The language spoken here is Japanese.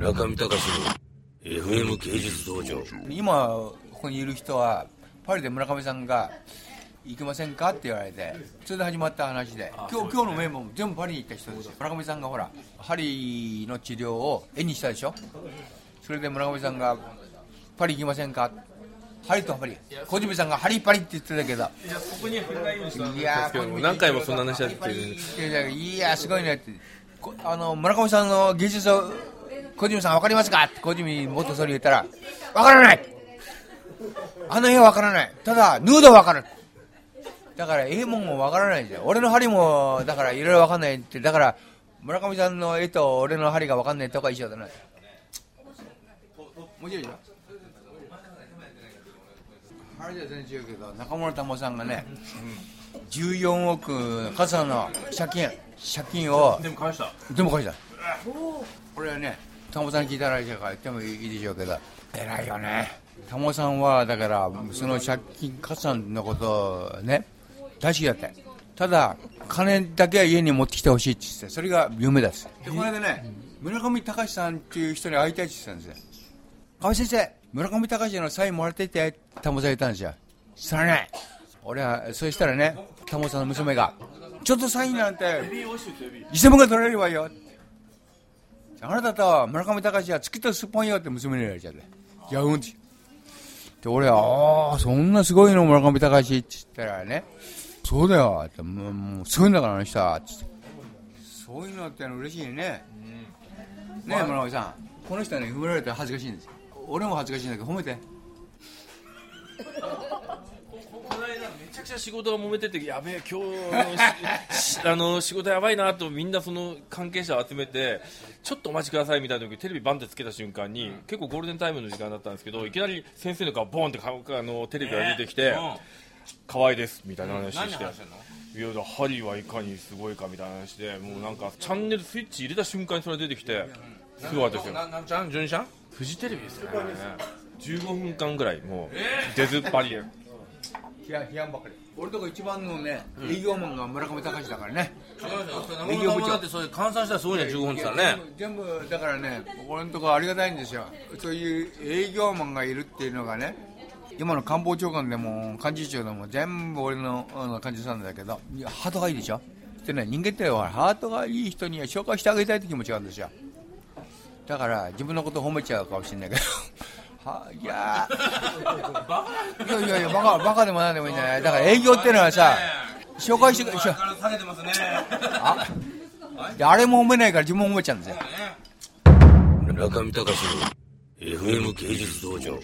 村上隆の FM 芸術道場。今ここにいる人はパリで村上さんが行きませんか？って言われてそれで始まった話で。今日今日のメンバーも全部パリに行った人ですよ。村上さんがほら針の治療を絵にしたでしょ？それで村上さんがパリ行きませんか？針とパリ。小泉さんが針パリって言ってたけど。いやー何回もそんな話やってるいやいやすごいねって。こあの村上さんの技術を小泉さん分かりますか？って小泉元総理言ったら分からない。あの絵は分からない。ただヌードは分かる。だから絵もも分からないんですよ俺の針もだからいろいろ分かんないって。だから村上さんの絵と俺の針が分かんないとか一緒だな面白いでしょ針じゃ全然違うけど中村玉緒さんがね、14億傘の借金借金をでも返した。全部返した。これはねタモさんに聞いたら言ってもいいでしょうけど。偉いよね。タモさんはだからその借金加算のことをね大好きだってただ金だけは家に持ってきてほしいって言ってそれが夢ですでこの間ね村上隆さんっていう人に会いたいって言ってたんですよ。川合先生村上隆のサインもらってってタモさん言ったんですよ。そらね俺はそしたらねタモさんの娘がちょっとサインなんて1000万が取れるわよあなたと村上隆は月とすっぽんよって娘に言われちゃって。いやうんってで俺はああそんなすごいの村上隆って言ったらね。そうだよ。ってもうもうすごいんだからあの人は。ってそういうのっての嬉しいね、ねえ村上さん。この人はね褒められて恥ずかしいんですよ。俺も恥ずかしいんだけど褒めてちゃくちゃ仕事が揉めててやべえ今日 あの仕事やばいなとみんなその関係者を集めてちょっとお待ちくださいみたいな時テレビバンってつけた瞬間に結構ゴールデンタイムの時間だったんですけどいきなり先生の顔ボンって顔あのテレビが出てきて「可愛いです」みたいな話して。いやだ針はいかにすごいかみたいな話でもうなんかチャンネルスイッチ入れた瞬間にそれ出てきてすごかったですよなんちゃん純ちゃんフジテレビですよ。ね15分間ぐらいもう出ずっぱり。で批判批判ばっかり。俺とこ一番のね、営業マンが村上隆だからね。営業部長。だってそれ換算したらすごいね15分って言ったらね。全部だからね俺のとこありがたいんですよ。そういう営業マンがいるっていうのがね今の官房長官でも幹事長でも全部俺のあの幹事さんだけどいやハートがいいでしょ？でね人間ってハートがいい人には紹介してあげたいって気持ちがあるんですよ。だから自分のこと褒めちゃうかもしれないけどはいやいやいやいやバカバカでもなんでもいいんじゃないだから営業っていうのはさ紹介してしょ下げてますね。ああれも褒めないから自分も褒めちゃうんですよ。村上隆の FM 芸術道場